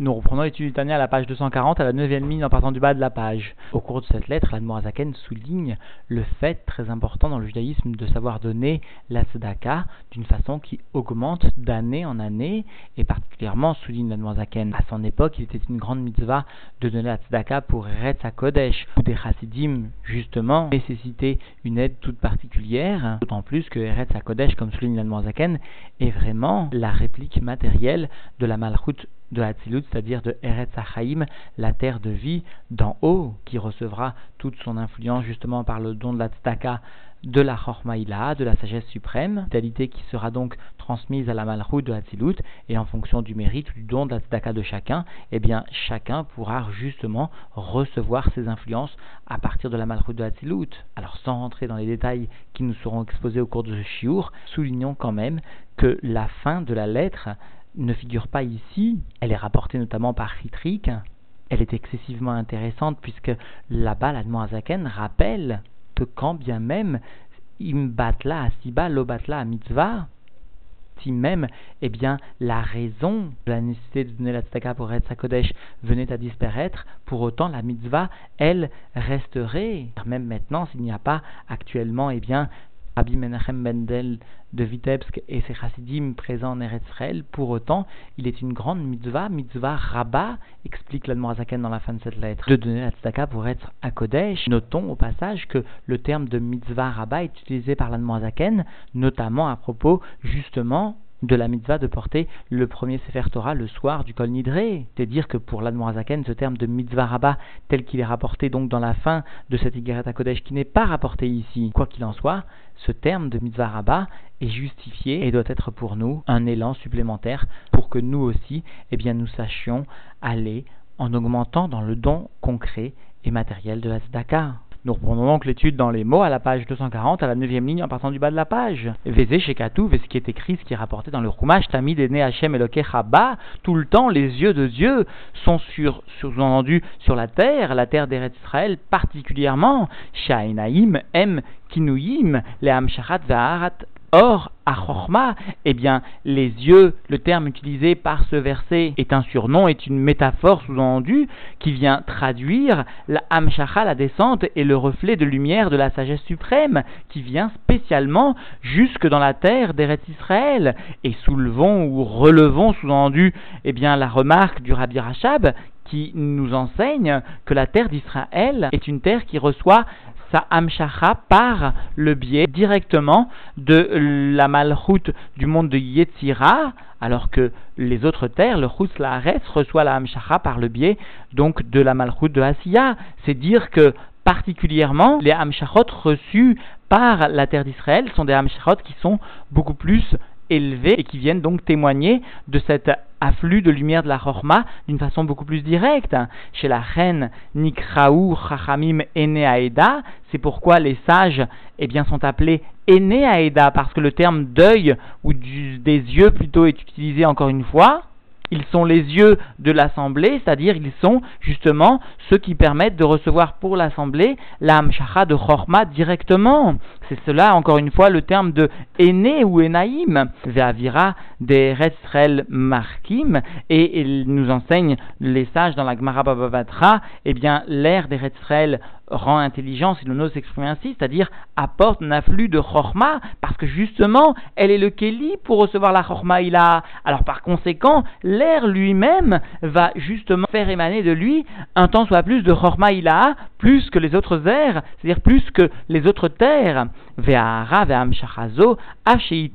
Nous reprenons l'étude du à la page 240, à la neuvième ligne en partant du bas de la page. Au cours de cette lettre, l'Admorazaken souligne le fait très important dans le judaïsme de savoir donner la tzedaka d'une façon qui augmente d'année en année, et particulièrement, souligne l'Admorazaken, à son époque, il était une grande mitzvah de donner la tzedaka pour Eretz HaKodesh, où des chassidim, justement, nécessitaient une aide toute particulière, d'autant plus que Eretz HaKodesh, comme souligne l'Admorazaken, est vraiment la réplique matérielle de la malchoute de Hatzilut, c'est-à-dire de Eretz Achaim, la terre de vie d'en haut, qui recevra toute son influence justement par le don de la tzedaka de la Chormaïla, de la sagesse suprême, qualité qui sera donc transmise à la Malchut de Hatzilut, et en fonction du mérite du don de la tzedaka de chacun, eh bien chacun pourra justement recevoir ses influences à partir de la Malchut de Hatzilut. Alors sans rentrer dans les détails qui nous seront exposés au cours de ce shiur, soulignons quand même que la fin de la lettre ne figure pas ici. Elle est rapportée notamment par Chitrik. Elle est excessivement intéressante puisque là-bas, l'Admoazaken rappelle que quand bien même imbatla asiba lobatla mitzvah, si même, eh bien, la raison de la nécessité de donner la tzedaka pour être Kodesh venait à disparaître, pour autant la mitzvah, elle, resterait. Même maintenant, s'il n'y a pas actuellement, eh bien, Rabbi Menachem Bendel de Vitebsk et ses chassidim présents en Eretzrel, pour autant, il est une grande mitzvah, mitzvah rabat, explique l'Admorazaken dans la fin de cette lettre, de donner la tzedaka pour être à Kodesh. Notons au passage que le terme de mitzvah rabat est utilisé par l'Admorazaken, notamment à propos, justement, de la mitzvah de porter le premier Sefer Torah le soir du Kol Nidré. C'est-à-dire que pour l'Admorazaken, ce terme de mitzvah rabbah, tel qu'il est rapporté donc dans la fin de cette Igeret Kodesh, qui n'est pas rapporté ici, quoi qu'il en soit, ce terme de mitzvah rabbah est justifié et doit être pour nous un élan supplémentaire pour que nous aussi, eh bien, nous sachions aller en augmentant dans le don concret et matériel de la tzedaka. Nous reprenons donc l'étude dans les mots à la page 240, à la neuvième ligne en partant du bas de la page. Vézé Shekatu, ce qui est écrit, ce qui est rapporté dans le Rumash, Tamid Ene Hashem Elokechaba, tout le temps les yeux de Dieu sont sur, sur entendu sur la terre, la terre d'Eretz Israël particulièrement, Shainaim, M, Kinuyim, les Amsharat Vaharat Or, à eh bien, les yeux, le terme utilisé par ce verset est un surnom, est une métaphore sous-entendue qui vient traduire la la descente, et le reflet de lumière de la sagesse suprême qui vient spécialement jusque dans la terre d'Eretz Israël. Et soulevons ou relevons sous-entendu, eh bien, la remarque du Rabbi Rachab qui nous enseigne que la terre d'Israël est une terre qui reçoit sa Amshacha par le biais directement de la malchoute du monde de Yetzira, alors que les autres terres, le Chutz Laaretz, reçoit la Amshacha par le biais donc de la malchoute de Asiya. C'est dire que particulièrement les Amshachot reçus par la terre d'Israël sont des Amshachot qui sont beaucoup plus élevés et qui viennent donc témoigner de cet afflux de lumière de la Chorma d'une façon beaucoup plus directe. Chez la reine Nikraou Chachamim Ene c'est pourquoi les sages eh bien, sont appelés Ene parce que le terme deuil ou des yeux plutôt est utilisé encore une fois ils sont les yeux de l'assemblée, c'est-à-dire ils sont justement ceux qui permettent de recevoir pour l'assemblée la Hamshacha de Chorma directement. C'est cela, encore une fois, le terme de Aîné ou Enaïm, Ve'avira des Resrel Markim, et il nous enseigne les sages dans la Gemara Babavatra, eh bien, l'air des Resrel rend intelligent, si l'on ose s'exprimer ainsi, c'est-à-dire apporte un afflux de chorma, parce que justement, elle est le keli pour recevoir la chorma a. Alors par conséquent, l'air lui-même va justement faire émaner de lui un temps soit plus de chorma a, plus que les autres airs, c'est-à-dire plus que les autres terres. Ve'ahara ve'am shachazo,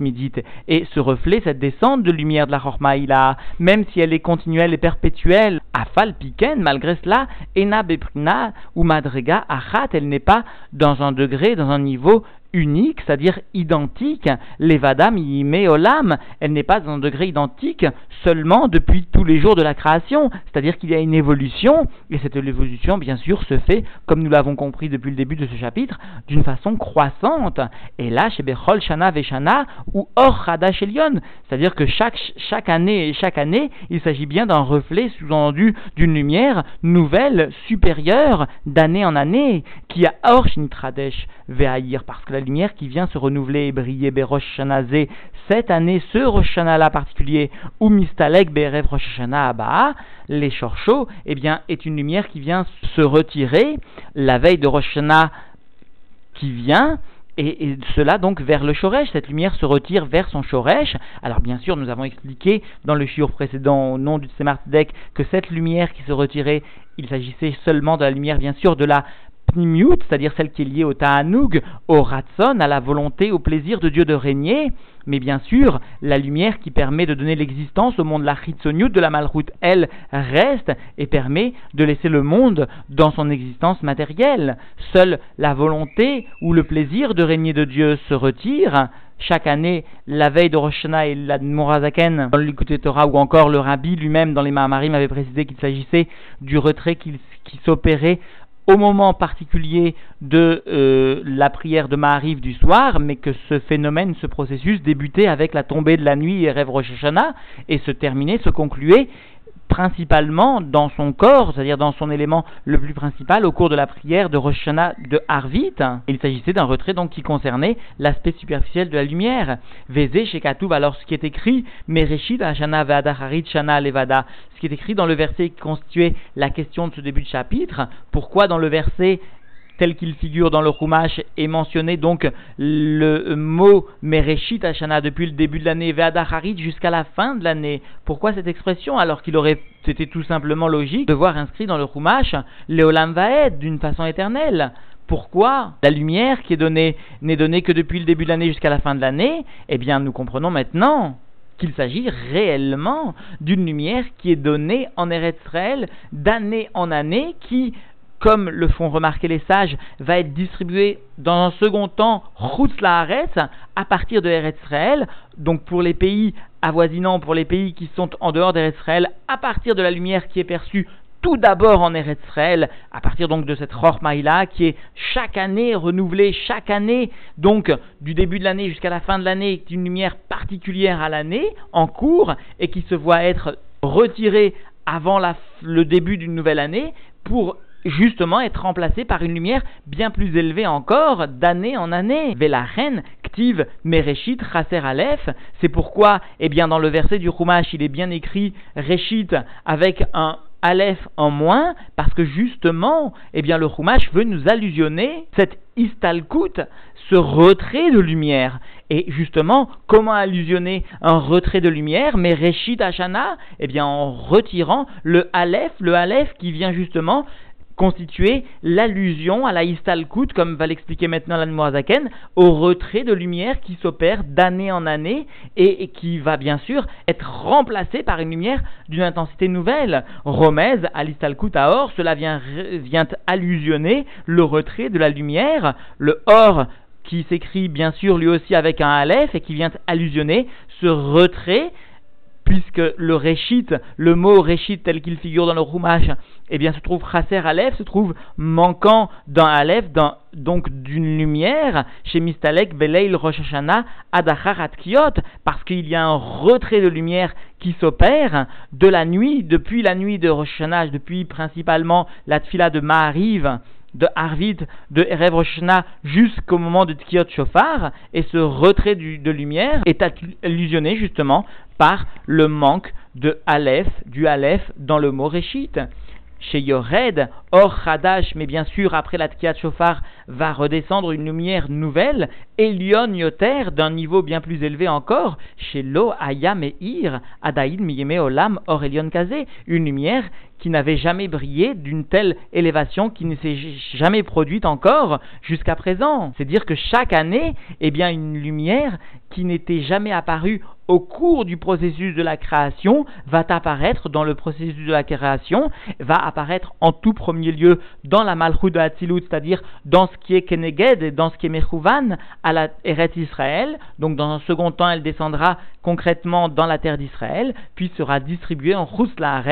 midit. Et ce reflet, cette descente de lumière de la chorma a, même si elle est continuelle et perpétuelle, afal piken, malgré cela, ena beprina ou madrega elle n'est pas dans un degré, dans un niveau unique, c'est-à-dire identique. L'Evadam olam, elle n'est pas dans un degré identique seulement depuis tous les jours de la création, c'est-à-dire qu'il y a une évolution, et cette évolution, bien sûr, se fait, comme nous l'avons compris depuis le début de ce chapitre, d'une façon croissante. Et là, chez Bechol Shana Veshana, ou Or Hadash c'est-à-dire que chaque, chaque année et chaque année, il s'agit bien d'un reflet sous-entendu d'une lumière nouvelle, supérieure, d'année en année, qui a Or Shnitradesh Ve'ahir, parce que la lumière qui vient se renouveler et briller Berosh cette année, ce Rosh là particulier, ou Mistalek Berev Rosh Abba, les Shorcho, eh bien, est une lumière qui vient se retirer la veille de Rosh qui vient, et, cela donc vers le Shoresh, cette lumière se retire vers son Shoresh. Alors bien sûr, nous avons expliqué dans le shiur précédent au nom du Tzemart que cette lumière qui se retirait, il s'agissait seulement de la lumière bien sûr de la c'est-à-dire celle qui est liée au Ta'anug, au Ratson, à la volonté, au plaisir de Dieu de régner, mais bien sûr, la lumière qui permet de donner l'existence au monde, la Chitzoniut de la Malroute, elle reste et permet de laisser le monde dans son existence matérielle. Seule la volonté ou le plaisir de régner de Dieu se retire. Chaque année, la veille de Rosh et la Morazaken, dans l'écouté Torah, ou encore le Rabbi lui-même dans les Mahamarim avait précisé qu'il s'agissait du retrait qui s'opérait au moment particulier de euh, la prière de Mahariv du soir, mais que ce phénomène, ce processus débutait avec la tombée de la nuit et Rêve Rosh Hashanah, et se terminait, se concluait principalement dans son corps, c'est-à-dire dans son élément le plus principal au cours de la prière de Rosh de Harvit. Il s'agissait d'un retrait donc qui concernait l'aspect superficiel de la lumière. Vézé chez alors ce qui est écrit, Mereshit Hashanah Harit Shana Levada, ce qui est écrit dans le verset qui constituait la question de ce début de chapitre, pourquoi dans le verset tel qu'il figure dans le Chumash est mentionné donc le mot Mereshit Hashana depuis le début de l'année, Ve'adacharit jusqu'à la fin de l'année. Pourquoi cette expression alors qu'il aurait été tout simplement logique de voir inscrit dans le Chumash Leolam Vaed d'une façon éternelle? Pourquoi la lumière qui est donnée n'est donnée que depuis le début de l'année jusqu'à la fin de l'année? Eh bien, nous comprenons maintenant qu'il s'agit réellement d'une lumière qui est donnée en Eretz d'année en année, qui comme le font remarquer les sages, va être distribué dans un second temps, Chutz à partir de Eretz donc pour les pays avoisinants, pour les pays qui sont en dehors d'Eretz à partir de la lumière qui est perçue tout d'abord en Eretz à partir donc de cette Maïla qui est chaque année renouvelée, chaque année, donc du début de l'année jusqu'à la fin de l'année, une lumière particulière à l'année, en cours, et qui se voit être retirée avant le début d'une nouvelle année pour justement être remplacé par une lumière bien plus élevée encore d'année en année. Velachen, Ktiv, Mereshit, Chaser Aleph. C'est pourquoi, eh bien, dans le verset du Chumash, il est bien écrit Reshit avec un Aleph en moins, parce que justement, eh bien, le Chumash veut nous allusionner cette istalkut, ce retrait de lumière. Et justement, comment allusionner un retrait de lumière, mais Reshit Hashana, eh bien, en retirant le Aleph, le Aleph qui vient justement constituer l'allusion à la Istalkut, comme va l'expliquer maintenant l'Anmoazaken, au retrait de lumière qui s'opère d'année en année et, qui va bien sûr être remplacé par une lumière d'une intensité nouvelle. Romez à l'Istalkut à or, cela vient, vient allusionner le retrait de la lumière, le or qui s'écrit bien sûr lui aussi avec un aleph et qui vient allusionner ce retrait puisque le réchit, le mot réchit tel qu'il figure dans le Rumash, eh bien se trouve chasser Aleph, se trouve manquant d'un Aleph, donc d'une lumière, chez Mistalek, Beleil, Rosh Hashanah, Adachar, parce qu'il y a un retrait de lumière qui s'opère de la nuit, depuis la nuit de Rosh depuis principalement la tfila de Mahariv, de Arvid, de Erev jusqu'au moment de Tkiot Shofar, et ce retrait de lumière est illusionné justement par le manque de Aleph, du Aleph dans le mot Réchit chez Yored, Or Hadash, mais bien sûr, après la Tkiat Shofar, va redescendre une lumière nouvelle, Elion Yoter, d'un niveau bien plus élevé encore, chez Lo Ayam et Ir, Adaïd Miyeme Olam, Or Elion Kazé, une lumière qui n'avait jamais brillé d'une telle élévation qui ne s'est jamais produite encore jusqu'à présent. C'est dire que chaque année, eh bien, une lumière qui n'était jamais apparue au cours du processus de la création va apparaître dans le processus de la création, va apparaître en tout premier lieu dans la Malchut de Hatzilut, c'est-à-dire dans ce qui est Keneged et dans ce qui est Mechouvan à la Eretz Israël. Donc dans un second temps, elle descendra concrètement dans la terre d'Israël, puis sera distribuée en Chus la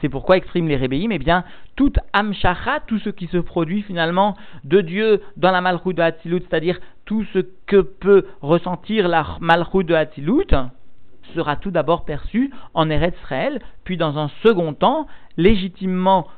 C'est pourquoi expriment les Rébéim, eh bien, tout Amshacha, tout ce qui se produit finalement de Dieu dans la Malchut de Hatzilut, c'est-à-dire tout ce que peut ressentir la Malchut de Hatzilut, sera tout d'abord perçu en Eretz Israël, puis dans un second temps, légitimement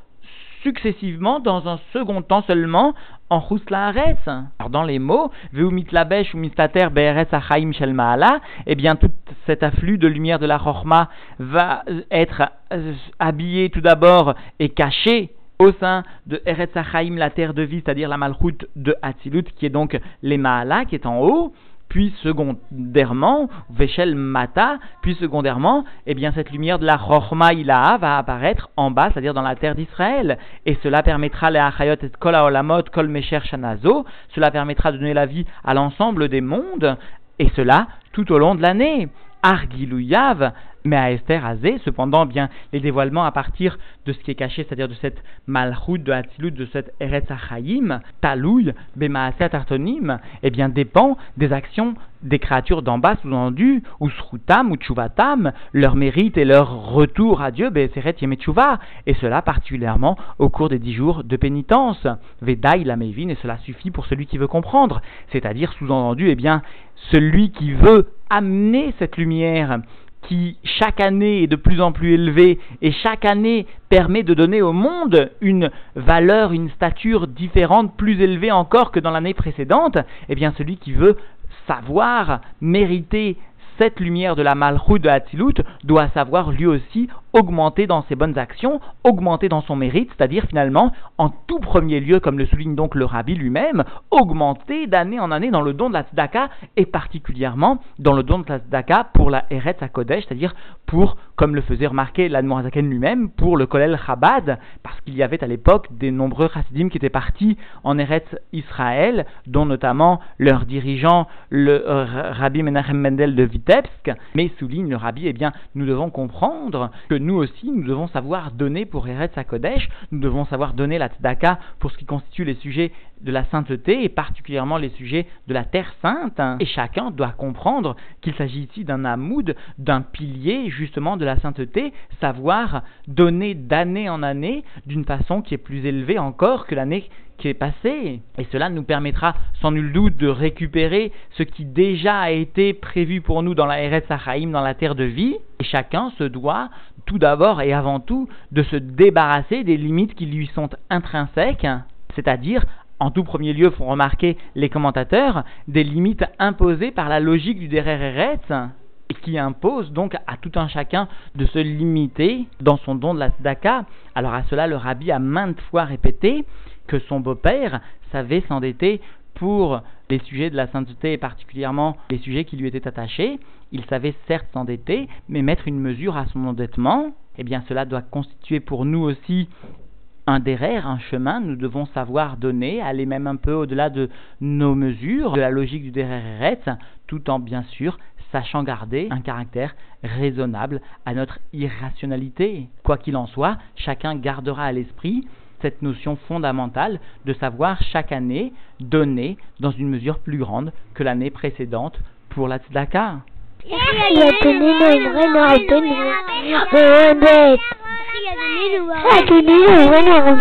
successivement, dans un second temps seulement, en Rouslaares. Alors dans les mots, Veu mitlabesh ou mistater be'eretz achaim shel ma'ala, eh bien tout cet afflux de lumière de la Chorma va être euh, habillé tout d'abord et caché au sein de Eretz Achaim, la terre de vie, c'est-à-dire la malchoute de Hatzilut, qui est donc les Maala, qui est en haut, puis secondairement, Veshel Mata, puis secondairement, eh bien cette lumière de la Rochma Ilaha va apparaître en bas, c'est-à-dire dans la terre d'Israël, et cela permettra les Achayot et Kol Haolamot, Kol Mesher Shanazo, cela permettra de donner la vie à l'ensemble des mondes, et cela tout au long de l'année. Argilouyav, mais à Esther Azé, cependant, bien, les dévoilements à partir de ce qui est caché, c'est-à-dire de cette malchoute de Hatzilut, de cette Eretz Achaïm, Talouille, Bemaaset Artonim, eh bien, dépend des actions des créatures d'en bas, sous-entendu, ou Srutam, ou Tchouvatam, leur mérite et leur retour à Dieu, Be'eseret Yemetchouva, et cela particulièrement au cours des dix jours de pénitence. Vedaï la et cela suffit pour celui qui veut comprendre, c'est-à-dire, sous-entendu, eh bien, celui qui veut amener cette lumière qui chaque année est de plus en plus élevée et chaque année permet de donner au monde une valeur, une stature différente, plus élevée encore que dans l'année précédente, eh bien celui qui veut savoir mériter cette lumière de la malchut de Hatzilut doit savoir lui aussi augmenter dans ses bonnes actions, augmenter dans son mérite, c'est-à-dire finalement, en tout premier lieu, comme le souligne donc le rabbi lui-même, augmenter d'année en année dans le don de la tzedaka et particulièrement dans le don de la tzedaka pour la Eretz HaKodesh, c'est-à-dire pour, comme le faisait remarquer l'Admorazaken lui-même, pour le Kolel Chabad, parce qu'il y avait à l'époque des nombreux chassidim qui étaient partis en Eretz Israël, dont notamment leur dirigeant, le euh, rabbi Menachem Mendel de Vitebsk, mais souligne le rabbi, eh bien, nous devons comprendre que nous aussi, nous devons savoir donner pour Eretz HaKodesh, nous devons savoir donner la tzedaka pour ce qui constitue les sujets de la sainteté et particulièrement les sujets de la terre sainte. Et chacun doit comprendre qu'il s'agit ici d'un amoud, d'un pilier justement de la sainteté, savoir donner d'année en année d'une façon qui est plus élevée encore que l'année qui est passée. Et cela nous permettra sans nul doute de récupérer ce qui déjà a été prévu pour nous dans la Eretz Sachaïm, dans la terre de vie. Et chacun se doit tout d'abord et avant tout de se débarrasser des limites qui lui sont intrinsèques, c'est-à-dire en tout premier lieu, font remarquer les commentateurs des limites imposées par la logique du Derer et qui impose donc à tout un chacun de se limiter dans son don de la tzedaka. Alors à cela, le rabbi a maintes fois répété que son beau-père savait s'endetter pour les sujets de la sainteté et particulièrement les sujets qui lui étaient attachés. Il savait certes s'endetter, mais mettre une mesure à son endettement. Eh bien, cela doit constituer pour nous aussi un derrière, un chemin, nous devons savoir donner, aller même un peu au-delà de nos mesures, de la logique du derrière tout en bien sûr sachant garder un caractère raisonnable à notre irrationalité. Quoi qu'il en soit, chacun gardera à l'esprit cette notion fondamentale de savoir chaque année donner dans une mesure plus grande que l'année précédente pour la tzedaka. Aquí ni bueno,